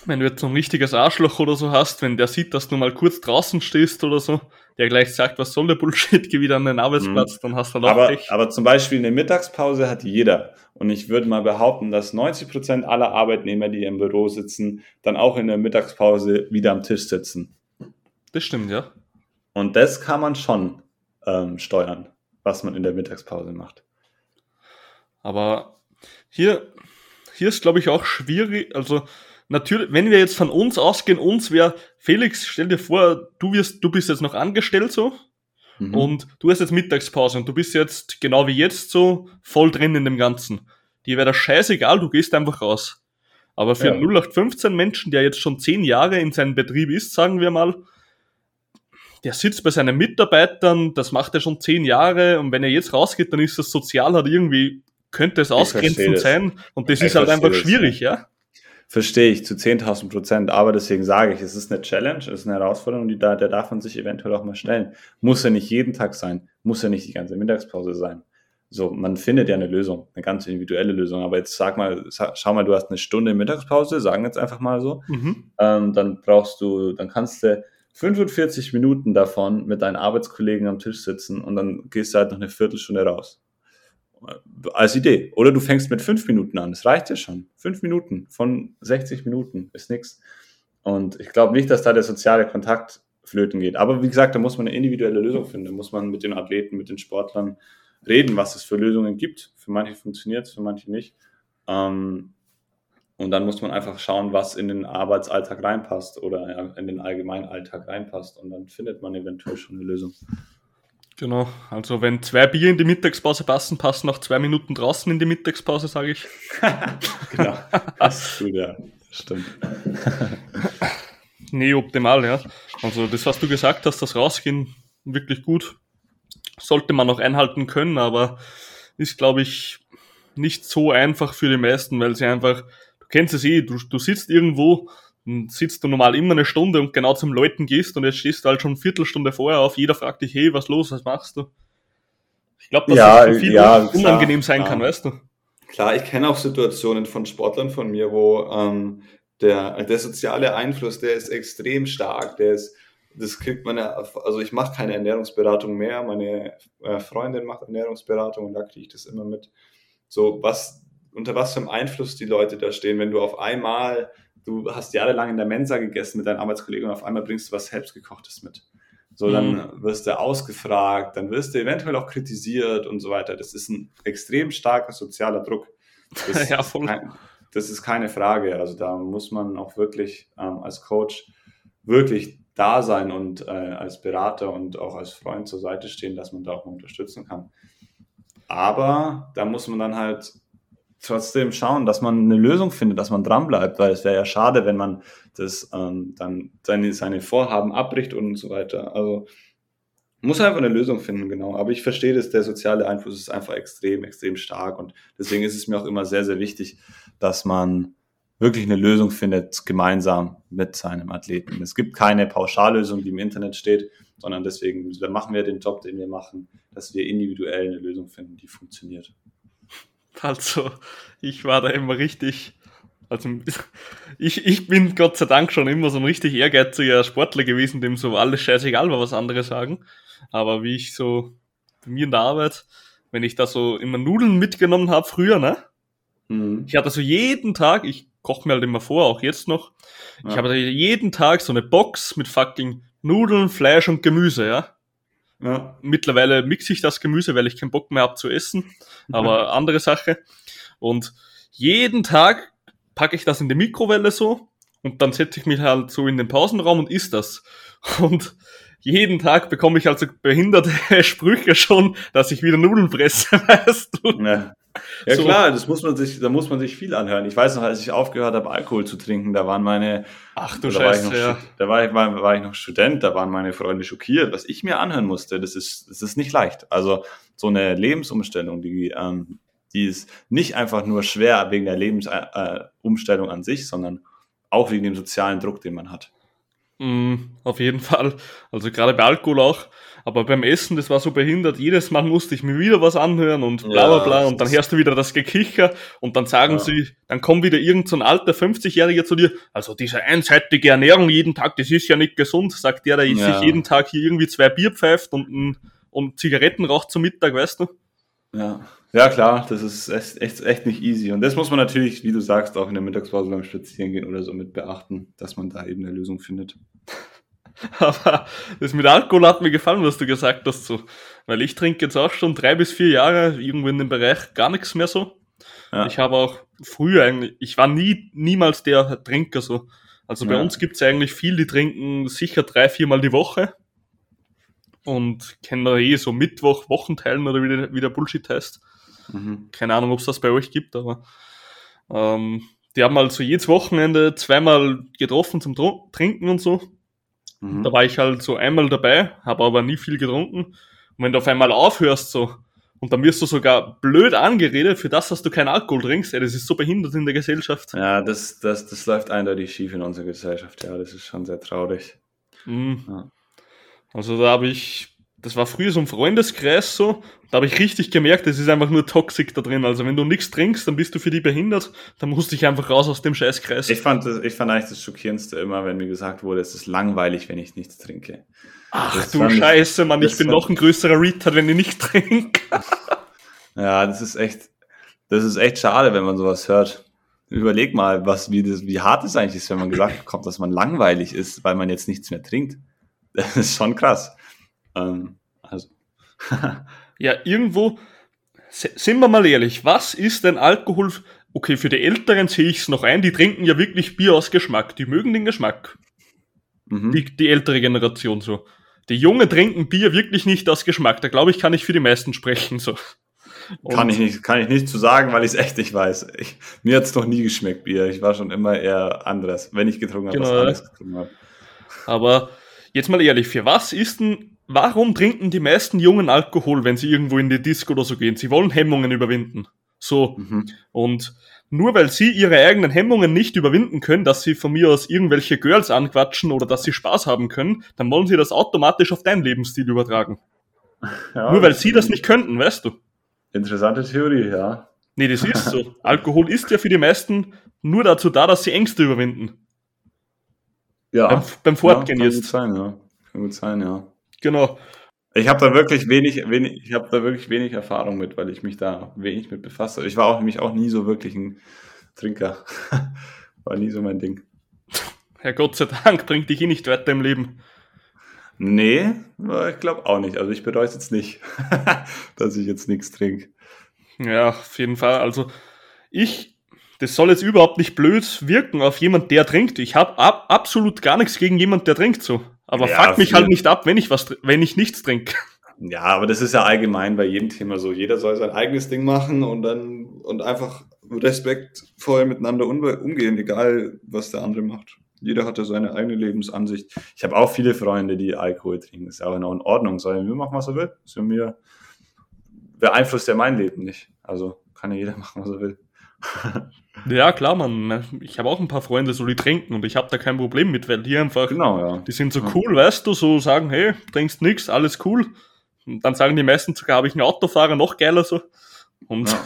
wenn du jetzt so ein richtiges Arschloch oder so hast, wenn der sieht, dass du mal kurz draußen stehst oder so, der gleich sagt, was soll der Bullshit, [LAUGHS] geh wieder an den Arbeitsplatz, mhm. dann hast du auch aber, Pech. Aber zum Beispiel eine Mittagspause hat jeder. Und ich würde mal behaupten, dass 90 Prozent aller Arbeitnehmer, die im Büro sitzen, dann auch in der Mittagspause wieder am Tisch sitzen. Das stimmt, ja. Und das kann man schon ähm, steuern, was man in der Mittagspause macht. Aber hier, hier ist, glaube ich, auch schwierig, also natürlich, wenn wir jetzt von uns ausgehen, uns wäre, Felix, stell dir vor, du wirst, du bist jetzt noch angestellt so mhm. und du hast jetzt Mittagspause und du bist jetzt genau wie jetzt so voll drin in dem Ganzen. Dir wäre das scheißegal, du gehst einfach raus. Aber für ja. 0815 Menschen, der jetzt schon zehn Jahre in seinem Betrieb ist, sagen wir mal, der sitzt bei seinen Mitarbeitern, das macht er schon zehn Jahre und wenn er jetzt rausgeht, dann ist das sozial halt irgendwie, könnte es ausgrenzend sein und das ich ist halt einfach schwierig, ja. Verstehe ich zu 10.000 Prozent, aber deswegen sage ich, es ist eine Challenge, es ist eine Herausforderung, die da, der darf man sich eventuell auch mal stellen. Muss ja nicht jeden Tag sein, muss ja nicht die ganze Mittagspause sein. So, man findet ja eine Lösung, eine ganz individuelle Lösung. Aber jetzt sag mal, schau mal, du hast eine Stunde Mittagspause, sagen jetzt einfach mal so. Mhm. Ähm, dann brauchst du, dann kannst du 45 Minuten davon mit deinen Arbeitskollegen am Tisch sitzen und dann gehst du halt noch eine Viertelstunde raus als Idee. Oder du fängst mit fünf Minuten an. Das reicht ja schon. Fünf Minuten von 60 Minuten ist nichts. Und ich glaube nicht, dass da der soziale Kontakt flöten geht. Aber wie gesagt, da muss man eine individuelle Lösung finden. Da muss man mit den Athleten, mit den Sportlern reden, was es für Lösungen gibt. Für manche funktioniert es, für manche nicht. Ähm, und dann muss man einfach schauen, was in den Arbeitsalltag reinpasst oder in den allgemeinen Alltag reinpasst. Und dann findet man eventuell schon eine Lösung. Genau, also wenn zwei Bier in die Mittagspause passen, passen auch zwei Minuten draußen in die Mittagspause, sage ich. [LAUGHS] genau, das ist gut, ja, stimmt. [LAUGHS] nee, optimal, ja. Also das, was du gesagt hast, das Rausgehen, wirklich gut. Sollte man noch einhalten können, aber ist, glaube ich, nicht so einfach für die meisten, weil sie einfach, du kennst es eh, du, du sitzt irgendwo, sitzt du normal immer eine Stunde und genau zum Leuten gehst und jetzt stehst du halt schon eine Viertelstunde vorher auf, jeder fragt dich, hey, was los, was machst du? Ich glaube, dass ja, das für viele ja, unangenehm klar, sein klar. kann, weißt du? Klar, ich kenne auch Situationen von Sportlern von mir, wo ähm, der, der soziale Einfluss, der ist extrem stark, der ist, das kriegt man ja, also ich mache keine Ernährungsberatung mehr, meine äh, Freundin macht Ernährungsberatung und da kriege ich das immer mit. So, was, unter was für einem Einfluss die Leute da stehen, wenn du auf einmal du hast jahrelang in der Mensa gegessen mit deinen Arbeitskollegen und auf einmal bringst du was selbstgekochtes mit. So, dann mhm. wirst du ausgefragt, dann wirst du eventuell auch kritisiert und so weiter. Das ist ein extrem starker sozialer Druck. Das, [LAUGHS] ja. Kein, das ist keine Frage. Also da muss man auch wirklich ähm, als Coach wirklich da sein und äh, als Berater und auch als Freund zur Seite stehen, dass man da auch unterstützen kann. Aber da muss man dann halt trotzdem schauen, dass man eine Lösung findet, dass man dranbleibt, weil es wäre ja schade, wenn man das ähm, dann seine, seine Vorhaben abbricht und so weiter. Also muss einfach eine Lösung finden, genau. Aber ich verstehe dass der soziale Einfluss ist einfach extrem, extrem stark und deswegen ist es mir auch immer sehr, sehr wichtig, dass man wirklich eine Lösung findet, gemeinsam mit seinem Athleten. Es gibt keine Pauschallösung, die im Internet steht, sondern deswegen machen wir den Job, den wir machen, dass wir individuell eine Lösung finden, die funktioniert. [LAUGHS] Also, ich war da immer richtig. Also, ich, ich bin Gott sei Dank schon immer so ein richtig ehrgeiziger Sportler gewesen, dem so alles scheißegal war, was andere sagen. Aber wie ich so bei mir in der Arbeit, wenn ich da so immer Nudeln mitgenommen habe früher, ne? Mhm. Ich hatte so jeden Tag, ich koche mir halt immer vor, auch jetzt noch. Ja. Ich habe jeden Tag so eine Box mit fucking Nudeln, Fleisch und Gemüse, ja. Ja. Mittlerweile mixe ich das Gemüse, weil ich keinen Bock mehr habe zu essen. Aber [LAUGHS] andere Sache. Und jeden Tag packe ich das in die Mikrowelle so und dann setze ich mich halt so in den Pausenraum und isst das. [LAUGHS] Und jeden Tag bekomme ich also behinderte [LAUGHS] Sprüche schon, dass ich wieder Nudeln fresse, weißt du? Ja. [LAUGHS] Ja so. klar, das muss man sich, da muss man sich viel anhören. Ich weiß noch, als ich aufgehört habe, Alkohol zu trinken, da waren meine, ach du Scheiße, war ja. da war ich, war, war ich noch Student, da waren meine Freunde schockiert, was ich mir anhören musste. Das ist, das ist nicht leicht. Also so eine Lebensumstellung, die, ähm, die ist nicht einfach nur schwer wegen der Lebensumstellung äh, an sich, sondern auch wegen dem sozialen Druck, den man hat. Mm, auf jeden Fall. Also gerade bei Alkohol auch. Aber beim Essen, das war so behindert. Jedes Mal musste ich mir wieder was anhören und bla bla bla. Ja, und dann hörst du wieder das Gekicher und dann sagen ja. sie, dann kommt wieder irgend so ein alter 50-Jähriger zu dir. Also diese einseitige Ernährung jeden Tag, das ist ja nicht gesund, sagt der, der ja. sich jeden Tag hier irgendwie zwei Bier pfeift und, und Zigaretten raucht zum Mittag, weißt du? Ja. Ja, klar, das ist echt, echt, echt nicht easy. Und das muss man natürlich, wie du sagst, auch in der Mittagspause beim Spazierengehen oder so mit beachten, dass man da eben eine Lösung findet. [LAUGHS] Aber das mit Alkohol hat mir gefallen, was du gesagt hast, so. Weil ich trinke jetzt auch schon drei bis vier Jahre irgendwo in dem Bereich gar nichts mehr so. Ja. Ich habe auch früher eigentlich, ich war nie, niemals der Trinker so. Also bei ja. uns gibt's eigentlich viel, die trinken sicher drei, viermal die Woche und kennen da eh so Mittwoch, Wochenteilen oder wie der, wie der Bullshit heißt. Mhm. Keine Ahnung, ob es das bei euch gibt, aber ähm, die haben halt so jedes Wochenende zweimal getroffen zum Trinken und so. Mhm. Da war ich halt so einmal dabei, habe aber nie viel getrunken. Und wenn du auf einmal aufhörst so, und dann wirst du sogar blöd angeredet für das, dass du keinen Alkohol trinkst, ey, das ist so behindert in der Gesellschaft. Ja, das, das, das läuft eindeutig schief in unserer Gesellschaft, ja, das ist schon sehr traurig. Mhm. Ja. Also da habe ich das war früher so ein Freundeskreis so, da habe ich richtig gemerkt, es ist einfach nur Toxik da drin. Also wenn du nichts trinkst, dann bist du für die behindert, dann musst du dich einfach raus aus dem Scheißkreis. Ich fand, das, ich fand eigentlich das Schockierendste immer, wenn mir gesagt wurde, es ist langweilig, wenn ich nichts trinke. Ach das du Scheiße, Mann, ich bin noch ein größerer Retard, wenn ich nicht trinke. ja, das ist echt, das ist echt schade, wenn man sowas hört. Überleg mal, was, wie, das, wie hart es eigentlich ist, wenn man gesagt bekommt, dass man langweilig ist, weil man jetzt nichts mehr trinkt. [LAUGHS] Das ist schon krass. Ähm, also. [LAUGHS] ja, irgendwo, sind wir mal ehrlich, was ist denn Alkohol? Okay, für die Älteren sehe ich es noch ein, die trinken ja wirklich Bier aus Geschmack, die mögen den Geschmack. Mhm. Die, die ältere Generation so. Die Jungen trinken Bier wirklich nicht aus Geschmack. Da glaube ich, kann ich für die meisten sprechen. So. kann ich nicht, kann ich nicht zu sagen, weil ich es echt nicht weiß. Ich, mir hat es noch nie geschmeckt, Bier. Ich war schon immer eher anderes, wenn ich getrunken habe, genau. was anderes getrunken habe. Aber jetzt mal ehrlich, für was ist denn warum trinken die meisten Jungen Alkohol, wenn sie irgendwo in die Disco oder so gehen? Sie wollen Hemmungen überwinden. So. Mhm. Und nur weil sie ihre eigenen Hemmungen nicht überwinden können, dass sie von mir aus irgendwelche Girls anquatschen oder dass sie Spaß haben können, dann wollen sie das automatisch auf deinen Lebensstil übertragen. [LAUGHS] Ja, nur weil sie das nicht könnten, weißt du. Interessante Theorie, ja. Nee, das ist so. [LAUGHS] Alkohol ist ja für die meisten nur dazu da, dass sie Ängste überwinden. Ja. Beim, beim Fortgehen ja, kann jetzt. Gut sein, ja. Kann gut sein, ja. Genau. Ich habe da wirklich wenig, wenig, ich habe da wirklich wenig Erfahrung mit, weil ich mich da wenig mit befasse. Ich war auch nämlich auch nie so wirklich ein Trinker. [LAUGHS] war nie so mein Ding. Herr Gott sei Dank bringt dich eh nicht weiter im Leben. Nee, ich glaube auch nicht. Also ich bereue es jetzt nicht, [LAUGHS] dass ich jetzt nichts trinke. Ja, auf jeden Fall. Also ich, das soll jetzt überhaupt nicht blöd wirken auf jemand, der trinkt. Ich habe ab, absolut gar nichts gegen jemand, der trinkt so. Aber ja, fuck mich halt nicht ab, wenn ich was, wenn ich nichts trinke. [LAUGHS] Ja, aber das ist ja allgemein bei jedem Thema so. Jeder soll sein eigenes Ding machen und dann und einfach respektvoll miteinander umgehen, egal was der andere macht. Jeder hat ja seine eigene Lebensansicht. Ich habe auch viele Freunde, die Alkohol trinken. Ist auch in Ordnung. Sollen wir machen, was er will. Ist mir beeinflusst ja mein Leben nicht. Also kann ja jeder [LAUGHS] machen, was er will. Ja, klar, man. Ich habe auch ein paar Freunde, so die trinken und ich habe da kein Problem mit, weil die einfach, genau, ja. die sind so ja. cool, weißt du, so sagen, hey, trinkst nix, alles cool. Und dann sagen die meisten sogar, habe ich einen Autofahrer, noch geiler so. Und ja.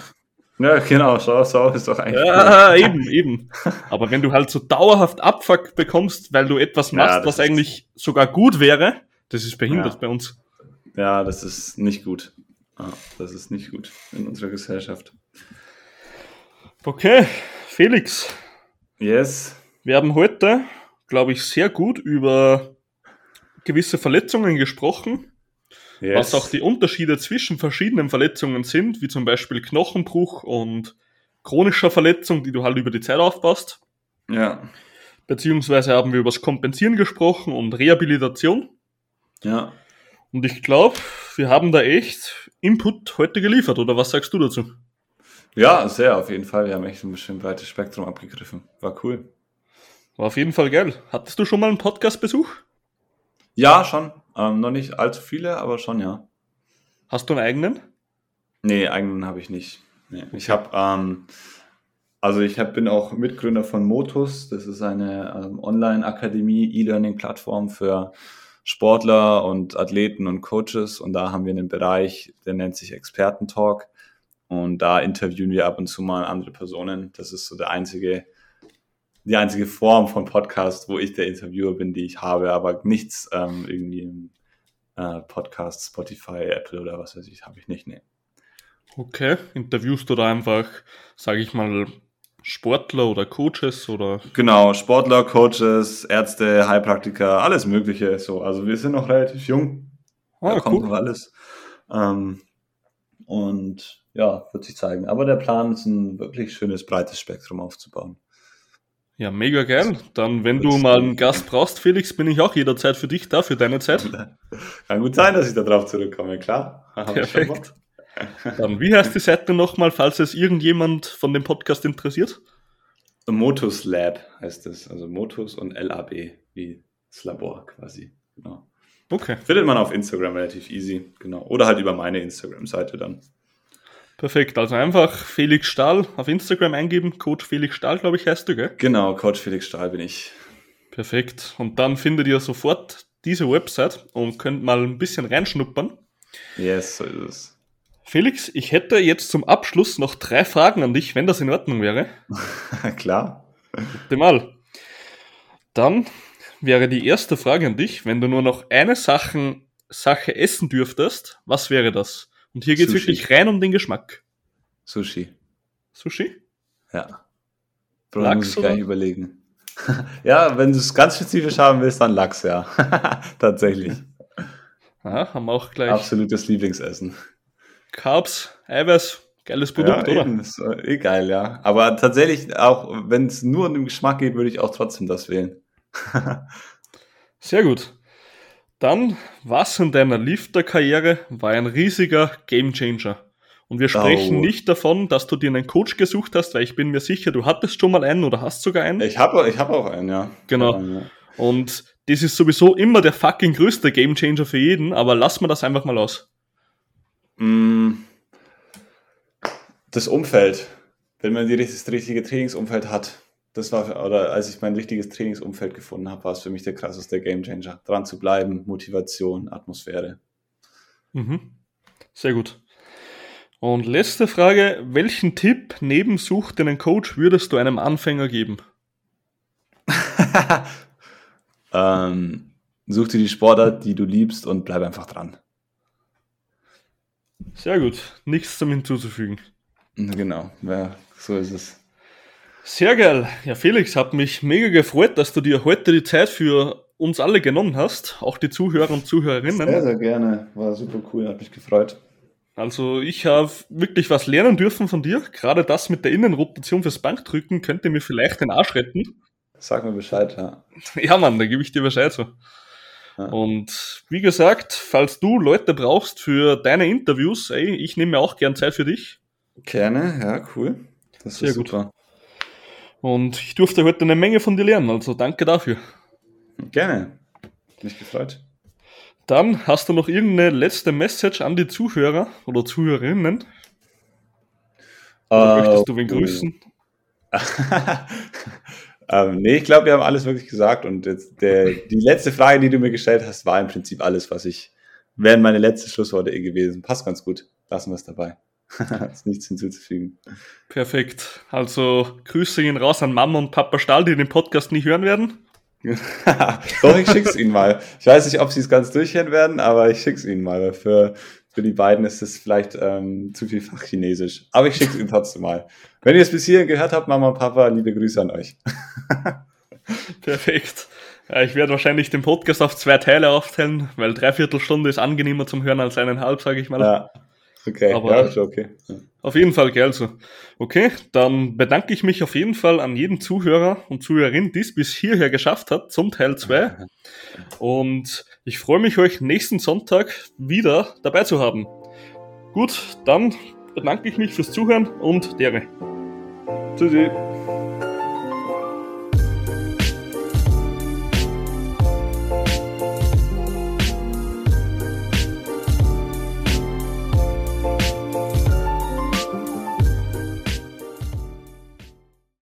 Ja, genau, so, so ist doch eigentlich. Ja, cool. [LAUGHS] eben, eben. Aber wenn du halt so dauerhaft Abfuck bekommst, weil du etwas machst, ja, was eigentlich sogar gut wäre, das ist behindert ja. bei uns. Ja, das ist nicht gut. das ist nicht gut in unserer Gesellschaft. Okay, Felix. Yes. Wir haben heute, glaube ich, sehr gut über gewisse Verletzungen gesprochen, yes. was auch die Unterschiede zwischen verschiedenen Verletzungen sind, wie zum Beispiel Knochenbruch und chronischer Verletzung, die du halt über die Zeit aufbaust. Ja. Beziehungsweise haben wir über das Kompensieren gesprochen und Rehabilitation. Ja. Und ich glaube, wir haben da echt Input heute geliefert, oder was sagst du dazu? Ja, sehr, auf jeden Fall. Wir haben echt ein bisschen breites Spektrum abgegriffen. War cool. War auf jeden Fall geil. Hattest du schon mal einen Podcast-Besuch? Ja, schon. Ähm, noch nicht allzu viele, aber schon, ja. Hast du einen eigenen? Nee, eigenen habe ich nicht. Nee. Ich habe, ähm, also ich hab, bin auch Mitgründer von Motus. Das ist eine ähm, Online-Akademie, E-Learning-Plattform für Sportler und Athleten und Coaches. Und da haben wir einen Bereich, der nennt sich Experten-Talk. Und da interviewen wir ab und zu mal andere Personen. Das ist so der einzige, die einzige Form von Podcast, wo ich der Interviewer bin, die ich habe, aber nichts ähm, irgendwie im äh, Podcast, Spotify, Apple oder was weiß ich, habe ich nicht. Nee. Okay, interviewst du da einfach, sage ich mal, Sportler oder Coaches oder? Genau, Sportler, Coaches, Ärzte, Heilpraktiker, alles Mögliche. So, also wir sind noch relativ jung. Ah, da kommt cool. noch alles. Ähm, und ja, wird sich zeigen. Aber der Plan ist ein wirklich schönes, breites Spektrum aufzubauen. Ja, mega geil. Dann, wenn du mal einen Gast brauchst, Felix, bin ich auch jederzeit für dich da, für deine Zeit. [LAUGHS] Kann gut sein, dass ich da drauf zurückkomme, klar. Perfekt. [LAUGHS] Dann, wie heißt die Seite nochmal, falls es irgendjemand von dem Podcast interessiert? Motus Lab heißt es. Also Motus und LAB, wie das Labor quasi. Genau. Okay. Findet man auf Instagram relativ easy, genau. Oder halt über meine Instagram-Seite dann. Perfekt, also einfach Felix Stahl auf Instagram eingeben, Coach Felix Stahl, glaube ich, heißt du, gell? Genau, Coach Felix Stahl bin ich. Perfekt. Und dann findet ihr sofort diese Website und könnt mal ein bisschen reinschnuppern. Yes, so ist es. Felix, ich hätte jetzt zum Abschluss noch drei Fragen an dich, wenn das in Ordnung wäre. [LAUGHS] Klar. Bitte mal. Dann wäre die erste Frage an dich, wenn du nur noch eine Sachen, Sache essen dürftest, was wäre das? Und hier geht es wirklich rein um den Geschmack. Sushi. Sushi? Ja. Lachs muss ich gar nicht überlegen. [LAUGHS] ja, wenn du es ganz spezifisch haben willst, dann Lachs, ja. [LAUGHS] Tatsächlich. Ja, haben wir auch gleich. Absolutes Lieblingsessen. Carbs, Eiweiß, geiles Produkt, ja, oder? Eben, ist eh geil, ja. Aber tatsächlich, auch wenn es nur um den Geschmack geht, würde ich auch trotzdem das wählen. [LAUGHS] Sehr gut. Dann, was in deiner Lifter-Karriere war ein riesiger Gamechanger? Und wir sprechen oh. nicht davon, dass du dir einen Coach gesucht hast, weil ich bin mir sicher, du hattest schon mal einen oder hast sogar einen. Ich habe ich hab auch einen, ja. Genau. Einen, ja. Und das ist sowieso immer der fucking größte Gamechanger für jeden, aber lass mal das einfach mal aus. Mm. Das Umfeld. Wenn man das richtige Trainingsumfeld hat, das war, oder als ich mein richtiges Trainingsumfeld gefunden habe, war es für mich der krasseste Gamechanger. Dran zu bleiben, Motivation, Atmosphäre. Mhm. Sehr gut. Und letzte Frage: Welchen Tipp neben Such einen Coach würdest du einem Anfänger geben? [LAUGHS] ähm, such dir die Sportart, die du liebst und bleib einfach dran. Sehr gut. Nichts zum hinzuzufügen. Genau, ja, so ist es. Sehr geil. Ja, Felix, hat mich mega gefreut, dass du dir heute die Zeit für uns alle genommen hast, auch die Zuhörer und Zuhörerinnen. Sehr, sehr gerne. War super cool, hat mich gefreut. Also ich habe wirklich was lernen dürfen von dir. Gerade das mit der Innenrotation fürs Bankdrücken könnte mir vielleicht den Arsch retten. Sag mir Bescheid, ja. [LAUGHS] Ja, Mann, da gebe ich dir Bescheid so. Ja. Und wie gesagt, falls du Leute brauchst für deine Interviews, ey, ich nehme mir auch gern Zeit für dich. Gerne, ja, cool. Das Sehr ist super. Gut. Und ich durfte heute eine Menge von dir lernen, also danke dafür. Gerne. Mich gefreut. Dann hast du noch irgendeine letzte Message an die Zuhörer oder Zuhörerinnen? Oder uh, möchtest du wen grüßen? [LAUGHS] ähm, nee, ich glaube, wir haben alles wirklich gesagt und jetzt der, die letzte Frage, die du mir gestellt hast, war im Prinzip alles, was ich, wären meine letzte Schlussworte eh gewesen. Passt ganz gut. Lassen wir es dabei. [LAUGHS] ist nichts hinzuzufügen. Perfekt. Also Grüße gehen raus an Mama und Papa Stahl, die den Podcast nicht hören werden. [LAUGHS] Doch, ich schick's ihnen mal. Ich weiß nicht, ob sie es ganz durchhören werden, aber ich schick's ihnen mal. Für für die beiden ist es vielleicht ähm, zu viel Fachchinesisch. Aber ich schicke es Ihnen trotzdem mal. Wenn ihr es bis hierhin gehört habt, Mama und Papa, liebe Grüße an euch. [LAUGHS] Perfekt. Ja, ich werde wahrscheinlich den Podcast auf zwei Teile aufteilen, weil dreiviertel Stunde ist angenehmer zum Hören als eineinhalb, sage ich mal. Ja, okay. Aber ja, ist okay. Auf jeden Fall, gell, also. Okay, dann bedanke ich mich auf jeden Fall an jeden Zuhörer und Zuhörerin, die es bis hierher geschafft hat, zum Teil 2. [LAUGHS] Und ich freue mich, euch nächsten Sonntag wieder dabei zu haben. Gut, dann bedanke ich mich fürs Zuhören und dere. Tschüssi.